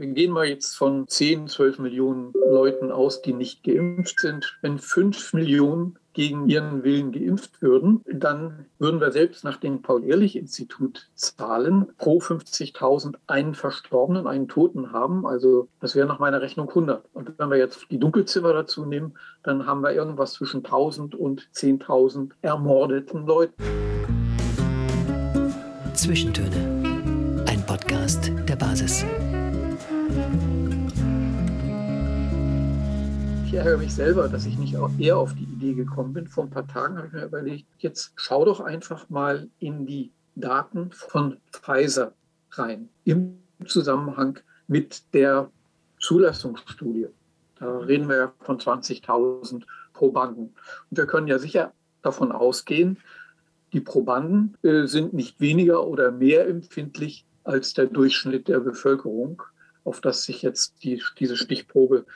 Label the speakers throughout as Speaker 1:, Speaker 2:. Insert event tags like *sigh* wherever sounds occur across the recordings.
Speaker 1: wir gehen mal jetzt von 10, 12 Millionen Leuten aus, die nicht geimpft sind. Wenn 5 Millionen gegen ihren Willen geimpft würden, dann würden wir selbst nach dem Paul-Ehrlich-Institut Zahlen pro 50.000 einen Verstorbenen, einen Toten haben. Also das wäre nach meiner Rechnung 100. Und wenn wir jetzt die Dunkelzimmer dazu nehmen, dann haben wir irgendwas zwischen 1.000 und 10.000 ermordeten Leuten.
Speaker 2: Zwischentöne. Ein Podcast der Basis.
Speaker 1: Ich ärgere mich selber, dass ich nicht eher auf die Idee gekommen bin. Vor ein paar Tagen habe ich mir überlegt, jetzt schau doch einfach mal in die Daten von Pfizer rein im Zusammenhang mit der Zulassungsstudie. Da reden wir ja von 20.000 Probanden. Und wir können ja sicher davon ausgehen, die Probanden äh, sind nicht weniger oder mehr empfindlich als der Durchschnitt der Bevölkerung, auf das sich jetzt die, diese Stichprobe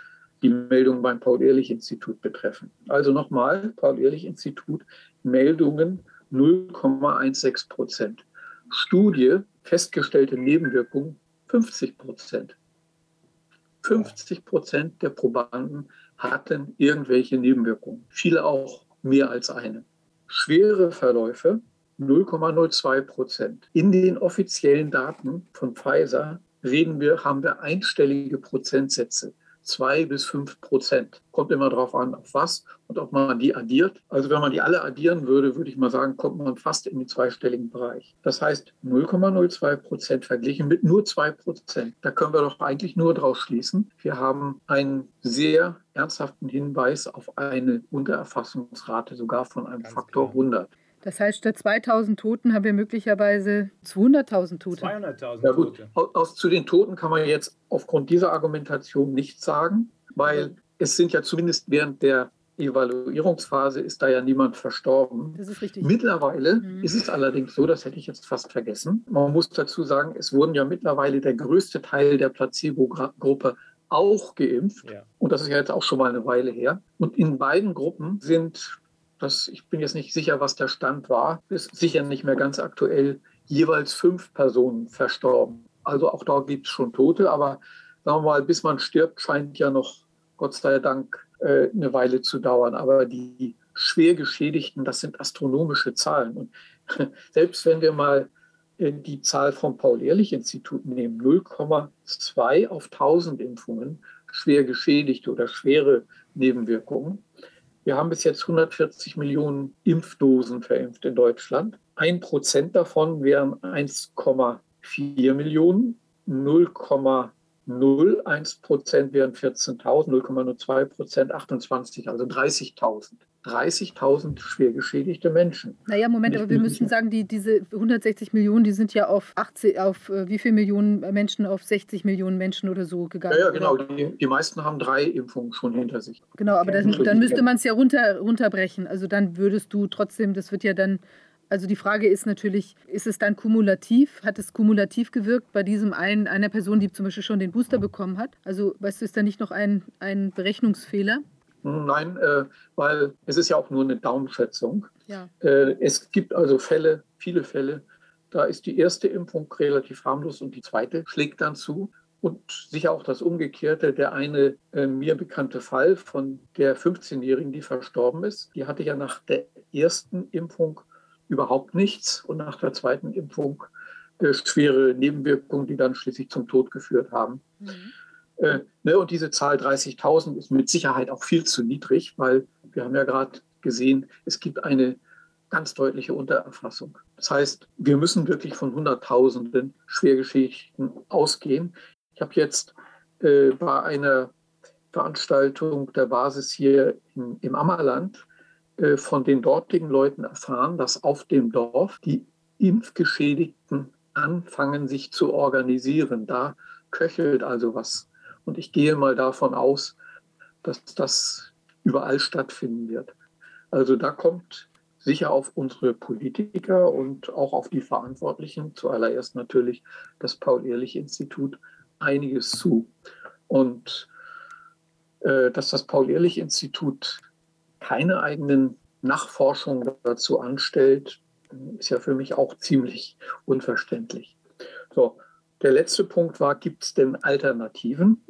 Speaker 1: die Meldungen beim Paul-Ehrlich-Institut betreffen. Also nochmal, Paul-Ehrlich-Institut, Meldungen 0,16 Prozent. Studie, festgestellte Nebenwirkungen 50 Prozent. 50 Prozent der Probanden hatten irgendwelche Nebenwirkungen, viele auch mehr als eine. Schwere Verläufe 0,02 Prozent. In den offiziellen Daten von Pfizer reden wir, haben wir einstellige Prozentsätze zwei bis fünf Prozent. Kommt immer darauf an, auf was und ob man die addiert. Also wenn man die alle addieren würde, würde ich mal sagen, kommt man fast in den zweistelligen Bereich. Das heißt 0,02 Prozent verglichen mit nur zwei Prozent. Da können wir doch eigentlich nur draus schließen. Wir haben einen sehr ernsthaften Hinweis auf eine Untererfassungsrate sogar von einem Ganz Faktor klar. 100.
Speaker 3: Das heißt, statt 2000 Toten haben wir möglicherweise 200.000 Tote.
Speaker 1: 200.000 ja, Tote. Aus, zu den Toten kann man jetzt aufgrund dieser Argumentation nichts sagen, weil es sind ja zumindest während der Evaluierungsphase ist da ja niemand verstorben.
Speaker 3: Das ist richtig.
Speaker 1: Mittlerweile mhm. ist es allerdings so, das hätte ich jetzt fast vergessen. Man muss dazu sagen, es wurden ja mittlerweile der größte Teil der Placebo-Gruppe auch geimpft. Ja. Und das ist ja jetzt auch schon mal eine Weile her. Und in beiden Gruppen sind das, ich bin jetzt nicht sicher, was der Stand war, ist sicher nicht mehr ganz aktuell, jeweils fünf Personen verstorben. Also auch da gibt es schon Tote, aber sagen wir mal, bis man stirbt, scheint ja noch, Gott sei Dank, äh, eine Weile zu dauern. Aber die schwer Geschädigten, das sind astronomische Zahlen. Und *laughs* selbst wenn wir mal äh, die Zahl vom Paul-Ehrlich-Institut nehmen, 0,2 auf 1000 Impfungen, schwer geschädigte oder schwere Nebenwirkungen, wir haben bis jetzt 140 Millionen Impfdosen verimpft in Deutschland. Ein Prozent davon wären 1,4 Millionen. 0,01 Prozent wären 14.000, 0,02 Prozent 28, also 30.000. 30.000 schwer geschädigte Menschen.
Speaker 3: Naja, Moment, aber wir müssen sagen, die, diese 160 Millionen, die sind ja auf 80, auf äh, wie viele Millionen Menschen, auf 60 Millionen Menschen oder so gegangen.
Speaker 1: Ja, ja genau. Die, die, meisten haben drei Impfungen schon hinter sich.
Speaker 3: Genau, aber dann, dann müsste man es ja runter, runterbrechen. Also dann würdest du trotzdem, das wird ja dann also die Frage ist natürlich, ist es dann kumulativ? Hat es kumulativ gewirkt bei diesem einen, einer Person, die zum Beispiel schon den Booster bekommen hat? Also weißt du, ist da nicht noch ein, ein Berechnungsfehler?
Speaker 1: Nein, äh, weil es ist ja auch nur eine Daumenschätzung.
Speaker 3: Ja.
Speaker 1: Äh, es gibt also Fälle, viele Fälle, da ist die erste Impfung relativ harmlos und die zweite schlägt dann zu. Und sicher auch das Umgekehrte, der eine äh, mir bekannte Fall von der 15-Jährigen, die verstorben ist, die hatte ja nach der ersten Impfung überhaupt nichts und nach der zweiten Impfung äh, schwere Nebenwirkungen, die dann schließlich zum Tod geführt haben. Mhm. Äh, ne, und diese Zahl 30.000 ist mit Sicherheit auch viel zu niedrig, weil wir haben ja gerade gesehen, es gibt eine ganz deutliche Untererfassung. Das heißt, wir müssen wirklich von Hunderttausenden Schwergeschichten ausgehen. Ich habe jetzt äh, bei einer Veranstaltung der Basis hier im, im Ammerland äh, von den dortigen Leuten erfahren, dass auf dem Dorf die Impfgeschädigten anfangen, sich zu organisieren. Da köchelt also was. Und ich gehe mal davon aus, dass das überall stattfinden wird. Also da kommt sicher auf unsere Politiker und auch auf die Verantwortlichen, zuallererst natürlich das Paul-Ehrlich-Institut, einiges zu. Und äh, dass das Paul-Ehrlich-Institut keine eigenen Nachforschungen dazu anstellt, ist ja für mich auch ziemlich unverständlich. So, der letzte Punkt war, gibt es denn Alternativen?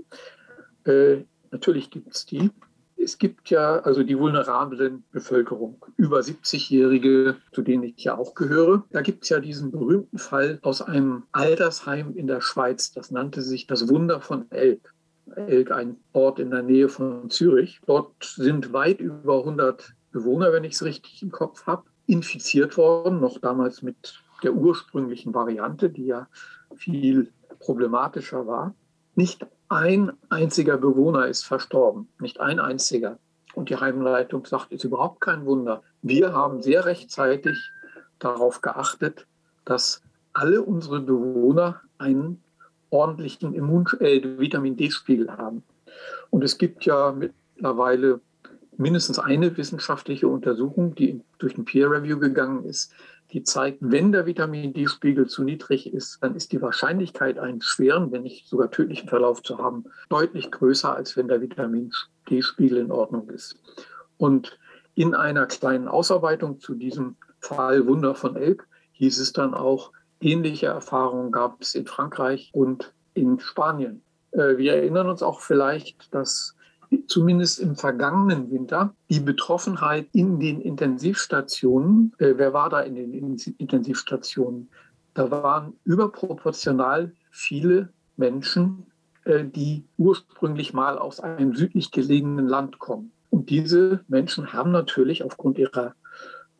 Speaker 1: Äh, natürlich gibt es die. Es gibt ja also die vulnerablen Bevölkerung, über 70-Jährige, zu denen ich ja auch gehöre. Da gibt es ja diesen berühmten Fall aus einem Altersheim in der Schweiz. Das nannte sich das Wunder von Elk. Elk, ein Ort in der Nähe von Zürich. Dort sind weit über 100 Bewohner, wenn ich es richtig im Kopf habe, infiziert worden, noch damals mit der ursprünglichen Variante, die ja viel problematischer war. Nicht ein einziger Bewohner ist verstorben, nicht ein einziger. Und die Heimleitung sagt, ist überhaupt kein Wunder. Wir haben sehr rechtzeitig darauf geachtet, dass alle unsere Bewohner einen ordentlichen Immun äh, Vitamin D-Spiegel haben. Und es gibt ja mittlerweile mindestens eine wissenschaftliche Untersuchung, die durch ein Peer Review gegangen ist, die zeigt, wenn der Vitamin D-Spiegel zu niedrig ist, dann ist die Wahrscheinlichkeit, einen schweren, wenn nicht sogar tödlichen Verlauf zu haben, deutlich größer, als wenn der Vitamin D-Spiegel in Ordnung ist. Und in einer kleinen Ausarbeitung zu diesem Fall Wunder von Elk hieß es dann auch, ähnliche Erfahrungen gab es in Frankreich und in Spanien. Äh, wir erinnern uns auch vielleicht, dass zumindest im vergangenen Winter die Betroffenheit in den Intensivstationen, äh, wer war da in den Intensivstationen? Da waren überproportional viele Menschen, äh, die ursprünglich mal aus einem südlich gelegenen Land kommen. Und diese Menschen haben natürlich aufgrund ihrer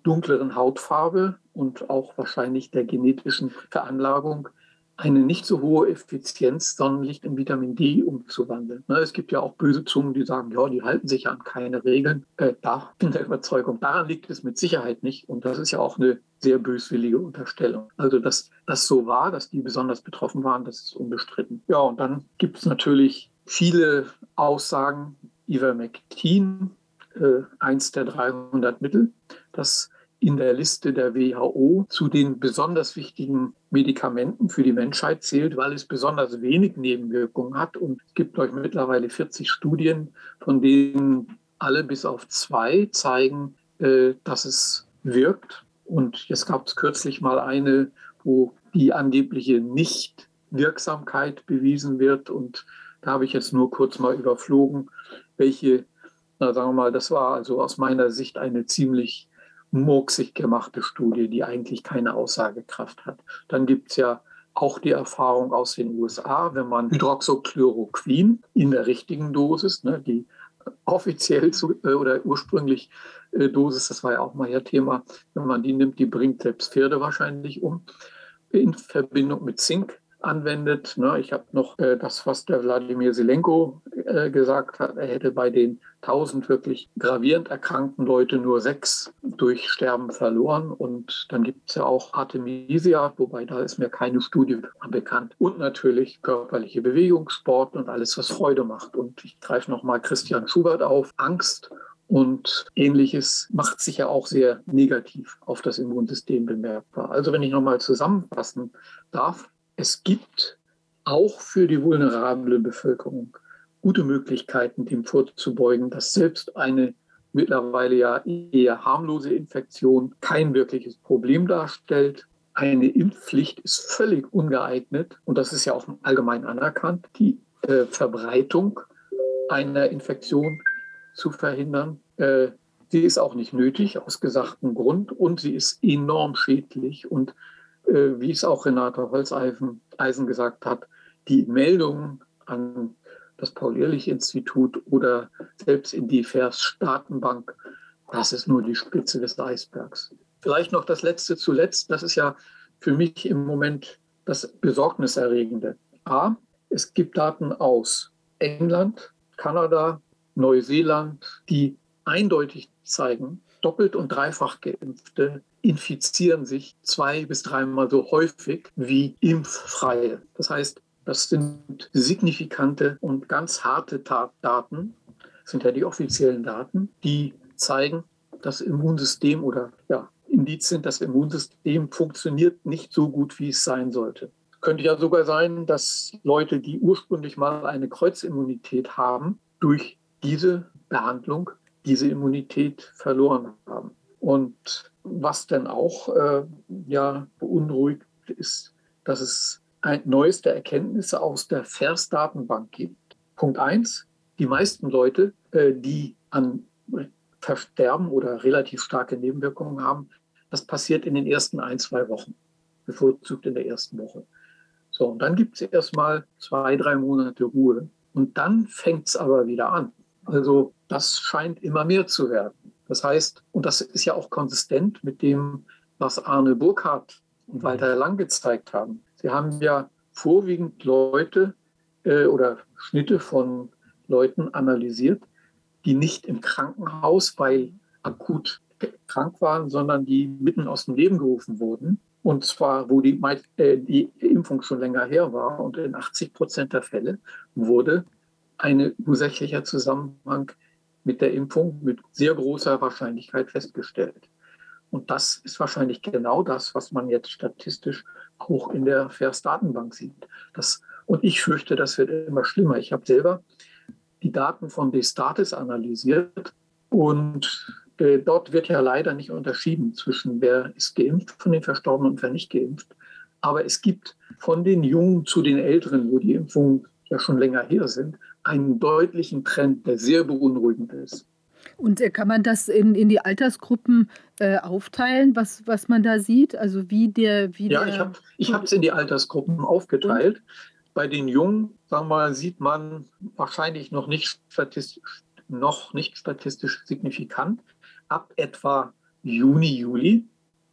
Speaker 1: dunkleren Hautfarbe und auch wahrscheinlich der genetischen Veranlagung eine nicht so hohe Effizienz, Sonnenlicht in Vitamin D umzuwandeln. Ne, es gibt ja auch böse Zungen, die sagen, ja, die halten sich an keine Regeln. Äh, da *laughs* bin der Überzeugung, daran liegt es mit Sicherheit nicht. Und das ist ja auch eine sehr böswillige Unterstellung. Also, dass das so war, dass die besonders betroffen waren, das ist unbestritten. Ja, und dann gibt es natürlich viele Aussagen, Ivermectin, äh, eins der 300 Mittel, das in der Liste der WHO zu den besonders wichtigen Medikamenten für die Menschheit zählt, weil es besonders wenig Nebenwirkungen hat. Und es gibt euch mittlerweile 40 Studien, von denen alle bis auf zwei zeigen, äh, dass es wirkt. Und jetzt gab es kürzlich mal eine, wo die angebliche Nichtwirksamkeit bewiesen wird. Und da habe ich jetzt nur kurz mal überflogen, welche, na sagen wir mal, das war also aus meiner Sicht eine ziemlich murksig gemachte Studie, die eigentlich keine Aussagekraft hat. Dann gibt es ja auch die Erfahrung aus den USA, wenn man Hydroxychloroquin in der richtigen Dosis, ne, die offiziell zu, äh, oder ursprünglich äh, Dosis, das war ja auch mal ihr Thema, wenn man die nimmt, die bringt selbst Pferde wahrscheinlich um, in Verbindung mit Zink anwendet. Ne? Ich habe noch äh, das, was der Wladimir Selenko äh, gesagt hat. Er hätte bei den 1000 wirklich gravierend erkrankten Leute nur sechs durch Sterben verloren. Und dann gibt es ja auch Artemisia, wobei da ist mir keine Studie bekannt. Und natürlich körperliche Bewegung, Sport und alles, was Freude macht. Und ich greife nochmal Christian Schubert auf. Angst und ähnliches macht sich ja auch sehr negativ auf das Immunsystem bemerkbar. Also wenn ich nochmal zusammenfassen darf, es gibt auch für die vulnerable Bevölkerung gute Möglichkeiten, dem vorzubeugen, dass selbst eine mittlerweile ja eher harmlose Infektion kein wirkliches Problem darstellt. Eine Impfpflicht ist völlig ungeeignet und das ist ja auch allgemein anerkannt, die äh, Verbreitung einer Infektion zu verhindern. Äh, sie ist auch nicht nötig aus gesagtem Grund und sie ist enorm schädlich und wie es auch Renate Holzeisen gesagt hat, die Meldungen an das Paul-Ehrlich-Institut oder selbst in die FAIRS-Datenbank, das ist nur die Spitze des Eisbergs. Vielleicht noch das Letzte zuletzt, das ist ja für mich im Moment das Besorgniserregende. A, es gibt Daten aus England, Kanada, Neuseeland, die eindeutig zeigen, doppelt und dreifach geimpfte infizieren sich zwei bis dreimal so häufig wie impffreie. Das heißt, das sind signifikante und ganz harte Daten, sind ja die offiziellen Daten, die zeigen, das Immunsystem oder ja, Indizien, das Immunsystem funktioniert nicht so gut, wie es sein sollte. Könnte ja sogar sein, dass Leute, die ursprünglich mal eine Kreuzimmunität haben, durch diese Behandlung diese Immunität verloren haben. Und was denn auch äh, ja, beunruhigt ist, dass es neueste Erkenntnisse aus der FERS-Datenbank gibt. Punkt 1. Die meisten Leute, äh, die an Versterben oder relativ starke Nebenwirkungen haben, das passiert in den ersten ein, zwei Wochen, bevorzugt in der ersten Woche. So, und dann gibt es erstmal zwei, drei Monate Ruhe. Und dann fängt es aber wieder an. Also das scheint immer mehr zu werden. Das heißt, und das ist ja auch konsistent mit dem, was Arne Burkhardt und Walter Lang gezeigt haben. Sie haben ja vorwiegend Leute äh, oder Schnitte von Leuten analysiert, die nicht im Krankenhaus, weil akut krank waren, sondern die mitten aus dem Leben gerufen wurden. Und zwar, wo die, äh, die Impfung schon länger her war. Und in 80 Prozent der Fälle wurde ein ursächlicher Zusammenhang mit der Impfung mit sehr großer Wahrscheinlichkeit festgestellt. Und das ist wahrscheinlich genau das, was man jetzt statistisch auch in der FAIRS-Datenbank sieht. Das, und ich fürchte, das wird immer schlimmer. Ich habe selber die Daten von Destatis analysiert und äh, dort wird ja leider nicht unterschieden zwischen wer ist geimpft von den Verstorbenen und wer nicht geimpft. Aber es gibt von den Jungen zu den Älteren, wo die Impfungen ja schon länger her sind, einen deutlichen Trend, der sehr beunruhigend ist.
Speaker 3: Und äh, kann man das in, in die Altersgruppen äh, aufteilen, was, was man da sieht? Also wie der... Wie
Speaker 1: ja,
Speaker 3: der
Speaker 1: ich habe es in die Altersgruppen aufgeteilt. Und? Bei den Jungen, sagen wir mal, sieht man wahrscheinlich noch nicht statistisch, noch nicht statistisch signifikant. Ab etwa Juni, Juli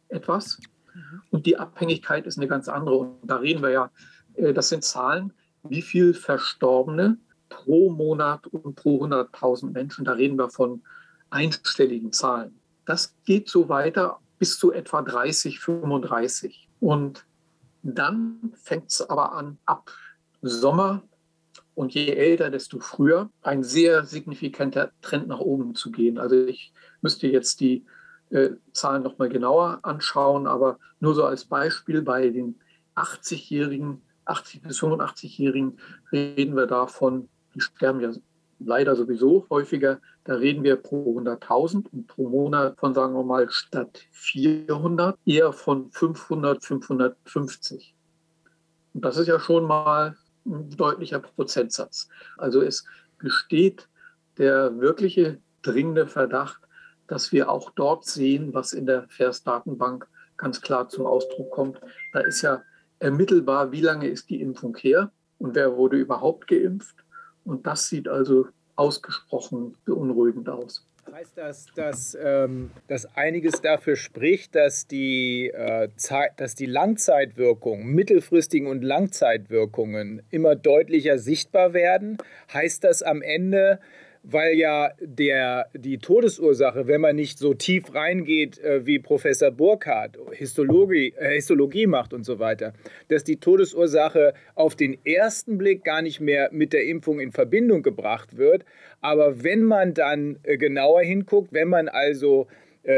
Speaker 1: etwas. Mhm. Und die Abhängigkeit ist eine ganz andere. Und da reden wir ja, äh, das sind Zahlen, wie viel Verstorbene pro Monat und pro 100.000 Menschen. Da reden wir von einstelligen Zahlen. Das geht so weiter bis zu etwa 30, 35. Und dann fängt es aber an, ab Sommer und je älter, desto früher, ein sehr signifikanter Trend nach oben zu gehen. Also ich müsste jetzt die äh, Zahlen nochmal genauer anschauen, aber nur so als Beispiel bei den 80-Jährigen, 80 bis 85-Jährigen reden wir davon, die sterben ja leider sowieso häufiger, da reden wir pro 100.000 und pro Monat von, sagen wir mal, statt 400 eher von 500, 550. Und das ist ja schon mal ein deutlicher Prozentsatz. Also es besteht der wirkliche dringende Verdacht, dass wir auch dort sehen, was in der FAIRS-Datenbank ganz klar zum Ausdruck kommt. Da ist ja ermittelbar, wie lange ist die Impfung her und wer wurde überhaupt geimpft. Und das sieht also ausgesprochen beunruhigend aus.
Speaker 4: Heißt das, dass, ähm, dass einiges dafür spricht, dass die, äh, dass die Langzeitwirkungen, mittelfristigen und Langzeitwirkungen immer deutlicher sichtbar werden? Heißt das am Ende, weil ja der, die Todesursache, wenn man nicht so tief reingeht äh, wie Professor Burkhardt, Histologie, äh, Histologie macht und so weiter, dass die Todesursache auf den ersten Blick gar nicht mehr mit der Impfung in Verbindung gebracht wird. Aber wenn man dann äh, genauer hinguckt, wenn man also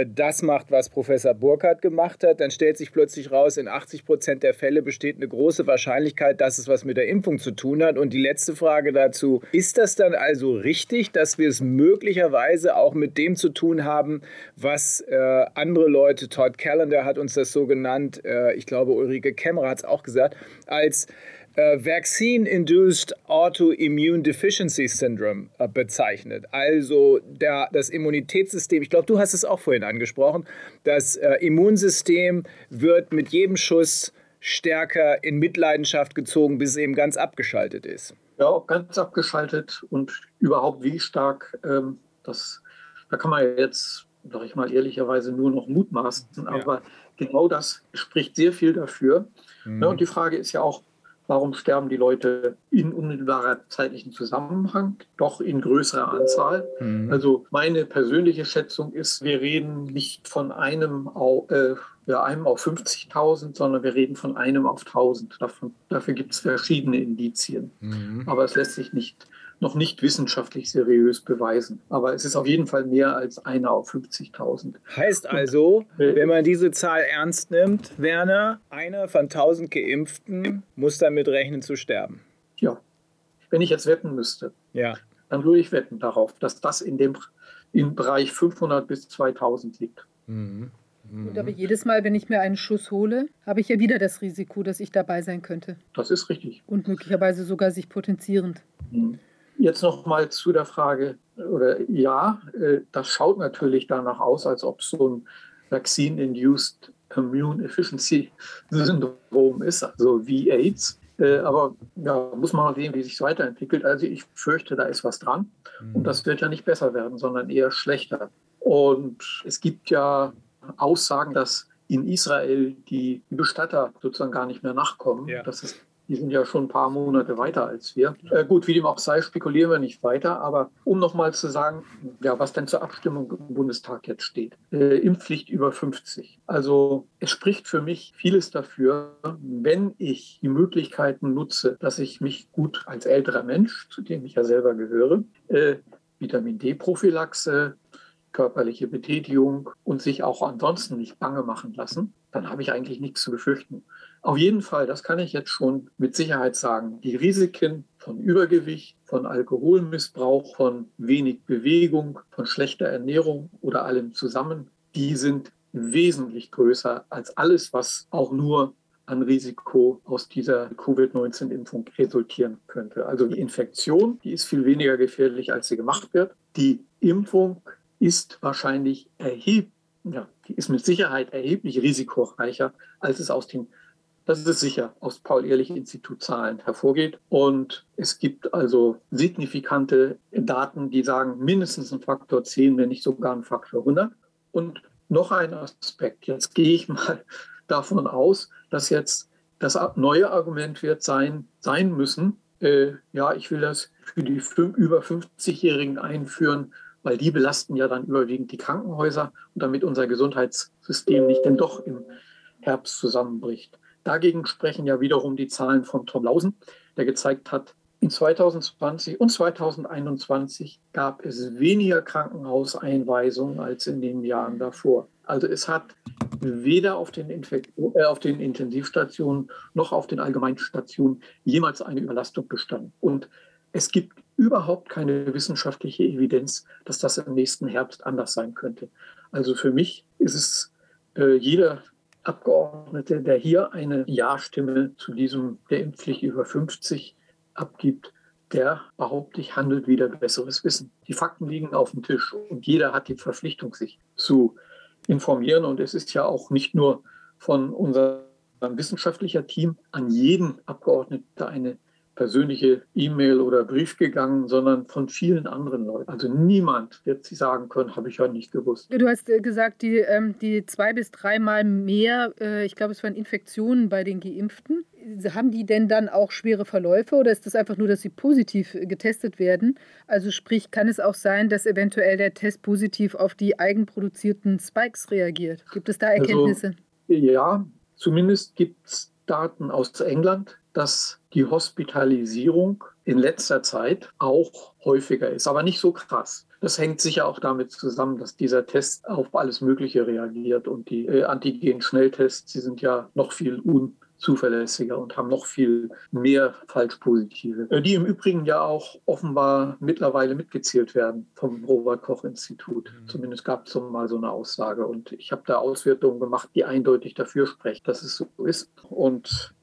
Speaker 4: das macht, was Professor Burkhardt gemacht hat, dann stellt sich plötzlich raus, in 80 Prozent der Fälle besteht eine große Wahrscheinlichkeit, dass es was mit der Impfung zu tun hat. Und die letzte Frage dazu, ist das dann also richtig, dass wir es möglicherweise auch mit dem zu tun haben, was äh, andere Leute, Todd Callender hat uns das so genannt, äh, ich glaube Ulrike Kemmerer hat es auch gesagt, als äh, Vaccine-Induced Autoimmune Deficiency Syndrome äh, bezeichnet. Also der, das Immunitätssystem, ich glaube, du hast es auch vorhin angesprochen, das äh, Immunsystem wird mit jedem Schuss stärker in Mitleidenschaft gezogen, bis es eben ganz abgeschaltet ist.
Speaker 1: Ja, ganz abgeschaltet und überhaupt wie stark, ähm, das, da kann man jetzt, sag ich mal ehrlicherweise, nur noch mutmaßen, aber ja. genau das spricht sehr viel dafür. Mhm. Ja, und die Frage ist ja auch, Warum sterben die Leute in unmittelbarer zeitlichen Zusammenhang, doch in größerer Anzahl? Mhm. Also meine persönliche Schätzung ist, wir reden nicht von einem, äh, ja, einem auf 50.000, sondern wir reden von einem auf 1.000. Davon, dafür gibt es verschiedene Indizien. Mhm. Aber es lässt sich nicht noch nicht wissenschaftlich seriös beweisen. Aber es ist auf jeden Fall mehr als einer auf 50.000.
Speaker 4: Heißt also, äh, wenn man diese Zahl ernst nimmt, Werner, einer von 1000 Geimpften muss damit rechnen zu sterben.
Speaker 1: Ja, wenn ich jetzt wetten müsste,
Speaker 4: ja.
Speaker 1: dann würde ich wetten darauf, dass das in dem im Bereich 500 bis 2000 liegt.
Speaker 4: Mhm.
Speaker 3: Und aber jedes Mal, wenn ich mir einen Schuss hole, habe ich ja wieder das Risiko, dass ich dabei sein könnte.
Speaker 1: Das ist richtig.
Speaker 3: Und möglicherweise sogar sich potenzierend.
Speaker 1: Mhm. Jetzt noch mal zu der Frage, oder ja, äh, das schaut natürlich danach aus, als ob so ein Vaccine-Induced Immune Efficiency Syndrom ist, also wie AIDS. Äh, aber ja, muss man mal sehen, wie sich weiterentwickelt. Also ich fürchte, da ist was dran. Und mhm. das wird ja nicht besser werden, sondern eher schlechter. Und es gibt ja Aussagen, dass in Israel die Bestatter sozusagen gar nicht mehr nachkommen. Ja. Das ist die sind ja schon ein paar Monate weiter als wir. Äh, gut, wie dem auch sei, spekulieren wir nicht weiter. Aber um nochmal zu sagen, ja, was denn zur Abstimmung im Bundestag jetzt steht. Äh, Impfpflicht über 50. Also es spricht für mich vieles dafür, wenn ich die Möglichkeiten nutze, dass ich mich gut als älterer Mensch, zu dem ich ja selber gehöre, äh, Vitamin D-Prophylaxe, körperliche Betätigung und sich auch ansonsten nicht bange machen lassen, dann habe ich eigentlich nichts zu befürchten. Auf jeden Fall, das kann ich jetzt schon mit Sicherheit sagen, die Risiken von Übergewicht, von Alkoholmissbrauch, von wenig Bewegung, von schlechter Ernährung oder allem zusammen, die sind wesentlich größer als alles, was auch nur an Risiko aus dieser Covid-19-Impfung resultieren könnte. Also die Infektion, die ist viel weniger gefährlich, als sie gemacht wird. Die Impfung ist wahrscheinlich erheblich, ja, die ist mit Sicherheit erheblich risikoreicher, als es aus den, das ist sicher, aus Paul-Ehrlich-Institut Zahlen hervorgeht. Und es gibt also signifikante Daten, die sagen mindestens ein Faktor 10, wenn nicht sogar ein Faktor 100. Und noch ein Aspekt. Jetzt gehe ich mal *laughs* davon aus, dass jetzt das neue Argument wird sein, sein müssen, äh, ja, ich will das für die über 50-Jährigen einführen, weil die belasten ja dann überwiegend die Krankenhäuser und damit unser Gesundheitssystem nicht denn doch im Herbst zusammenbricht. Dagegen sprechen ja wiederum die Zahlen von Tom Lausen, der gezeigt hat, in 2020 und 2021 gab es weniger Krankenhauseinweisungen als in den Jahren davor. Also es hat weder auf den, äh, auf den Intensivstationen noch auf den Allgemeinstationen jemals eine Überlastung bestanden. Und es gibt überhaupt keine wissenschaftliche Evidenz, dass das im nächsten Herbst anders sein könnte. Also für mich ist es äh, jeder Abgeordnete, der hier eine Ja-Stimme zu diesem der Impfpflicht über 50 abgibt, der behaupte ich, handelt wieder besseres Wissen. Die Fakten liegen auf dem Tisch und jeder hat die Verpflichtung, sich zu informieren. Und es ist ja auch nicht nur von unserem wissenschaftlichen Team an jeden Abgeordneten eine persönliche E-Mail oder Brief gegangen, sondern von vielen anderen Leuten. Also niemand wird sie sagen können, habe ich ja nicht gewusst.
Speaker 3: Du hast äh, gesagt, die, ähm, die zwei bis dreimal mehr, äh, ich glaube, es waren Infektionen bei den Geimpften. Haben die denn dann auch schwere Verläufe oder ist das einfach nur, dass sie positiv äh, getestet werden? Also sprich, kann es auch sein, dass eventuell der Test positiv auf die eigenproduzierten Spikes reagiert? Gibt es da also, Erkenntnisse?
Speaker 1: Also, ja, zumindest gibt es Daten aus England, dass die Hospitalisierung in letzter Zeit auch häufiger ist, aber nicht so krass. Das hängt sicher auch damit zusammen, dass dieser Test auf alles Mögliche reagiert und die äh, Antigen-Schnelltests, die sind ja noch viel unzuverlässiger und haben noch viel mehr Falschpositive, äh, die im Übrigen ja auch offenbar mittlerweile mitgezählt werden vom Robert-Koch-Institut. Mhm. Zumindest gab es mal so eine Aussage und ich habe da Auswertungen gemacht, die eindeutig dafür sprechen, dass es so ist. Und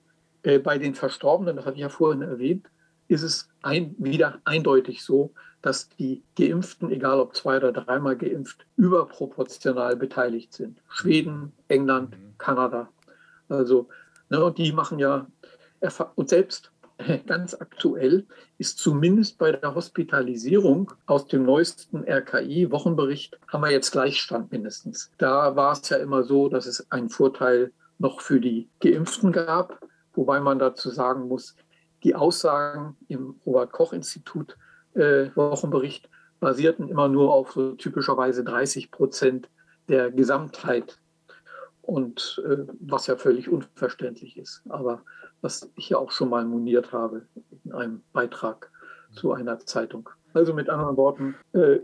Speaker 1: äh, bei den Verstorbenen, das hatte ich ja vorhin erwähnt, ist es ein, wieder eindeutig so, dass die Geimpften, egal ob zwei oder dreimal geimpft, überproportional beteiligt sind. Schweden, England, mhm. Kanada. Also, ne, und die machen ja, und selbst *laughs* ganz aktuell ist zumindest bei der Hospitalisierung aus dem neuesten RKI-Wochenbericht, haben wir jetzt Gleichstand mindestens. Da war es ja immer so, dass es einen Vorteil noch für die Geimpften gab. Wobei man dazu sagen muss, die Aussagen im Robert-Koch-Institut äh, Wochenbericht basierten immer nur auf so typischerweise 30 Prozent der Gesamtheit. Und äh, was ja völlig unverständlich ist. Aber was ich ja auch schon mal moniert habe in einem Beitrag zu einer Zeitung. Also mit anderen Worten, äh,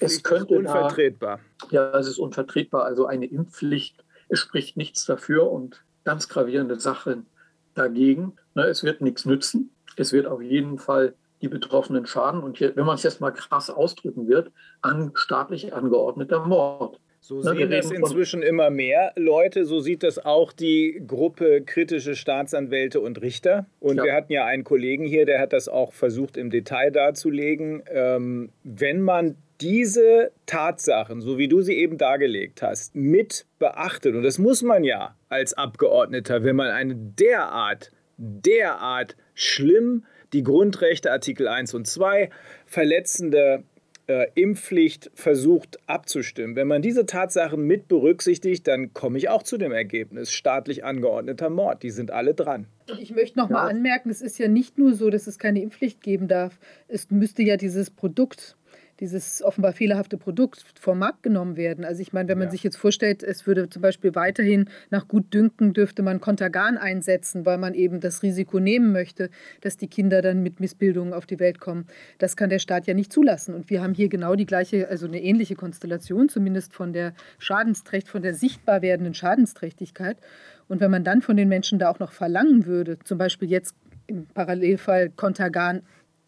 Speaker 4: es könnte ist unvertretbar.
Speaker 1: Da, ja, es ist unvertretbar. Also eine Impfpflicht, es spricht nichts dafür und ganz gravierende Sachen dagegen. Ne, es wird nichts nützen. Es wird auf jeden Fall die Betroffenen schaden. Und hier, wenn man es jetzt mal krass ausdrücken wird, an staatlich angeordneter Mord.
Speaker 4: So Na, sehen das inzwischen immer mehr Leute. So sieht das auch die Gruppe kritische Staatsanwälte und Richter. Und ja. wir hatten ja einen Kollegen hier, der hat das auch versucht im Detail darzulegen. Ähm, wenn man diese Tatsachen, so wie du sie eben dargelegt hast, mit beachtet, und das muss man ja als Abgeordneter, wenn man eine derart, derart schlimm die Grundrechte Artikel 1 und 2 verletzende äh, Impfpflicht versucht abzustimmen. Wenn man diese Tatsachen mit berücksichtigt, dann komme ich auch zu dem Ergebnis, staatlich angeordneter Mord. Die sind alle dran.
Speaker 3: Und ich möchte noch ja. mal anmerken, es ist ja nicht nur so, dass es keine Impfpflicht geben darf. Es müsste ja dieses Produkt dieses offenbar fehlerhafte Produkt vom Markt genommen werden. Also ich meine, wenn man ja. sich jetzt vorstellt, es würde zum Beispiel weiterhin nach Gutdünken dürfte man Kontergan einsetzen, weil man eben das Risiko nehmen möchte, dass die Kinder dann mit Missbildungen auf die Welt kommen. Das kann der Staat ja nicht zulassen. Und wir haben hier genau die gleiche, also eine ähnliche Konstellation, zumindest von der Schadensträcht, von der sichtbar werdenden Schadensträchtigkeit. Und wenn man dann von den Menschen da auch noch verlangen würde, zum Beispiel jetzt im Parallelfall Kontergan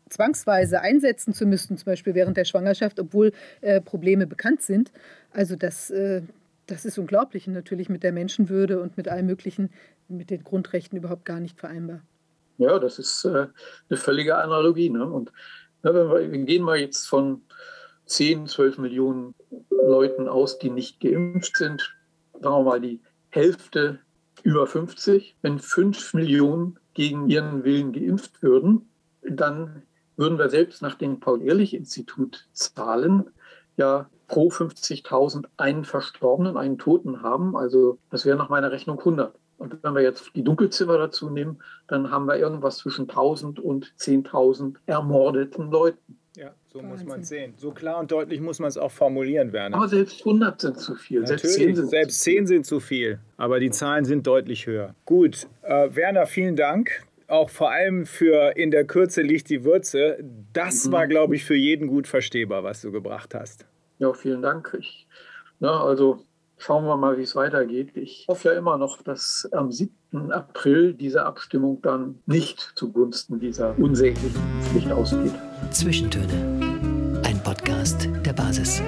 Speaker 3: zwangsweise einsetzen zu müssen, zum Beispiel während der Schwangerschaft, obwohl äh, Probleme bekannt sind. Also das, äh, das ist unglaublich und natürlich mit der Menschenwürde und mit allem Möglichen, mit den Grundrechten überhaupt gar nicht vereinbar.
Speaker 1: Ja, das ist äh, eine völlige Analogie. Ne? Und ne, wir, wir gehen mal jetzt von 10, 12 Millionen Leuten aus, die nicht geimpft sind. Sagen wir mal die Hälfte über 50. Wenn 5 Millionen gegen ihren Willen geimpft würden, dann würden wir selbst nach dem Paul-Ehrlich-Institut Zahlen ja pro 50.000 einen Verstorbenen, einen Toten haben. Also das wäre nach meiner Rechnung 100. Und wenn wir jetzt die Dunkelzimmer dazu nehmen, dann haben wir irgendwas zwischen 1000 und 10.000 ermordeten Leuten.
Speaker 4: Ja, so Wahnsinn. muss man es sehen. So klar und deutlich muss man es auch formulieren, Werner.
Speaker 1: Aber selbst 100 sind zu viel.
Speaker 4: Natürlich, selbst 10 sind, selbst 10 sind zu viel. Aber die Zahlen sind deutlich höher. Gut, äh, Werner, vielen Dank auch vor allem für in der Kürze liegt die Würze. Das mhm. war, glaube ich, für jeden gut verstehbar, was du gebracht hast.
Speaker 1: Ja, vielen Dank. Ich, na, also schauen wir mal, wie es weitergeht. Ich hoffe ja immer noch, dass am 7. April diese Abstimmung dann nicht zugunsten dieser unsäglichen Pflicht ausgeht.
Speaker 2: Zwischentöne. Ein Podcast der Basis.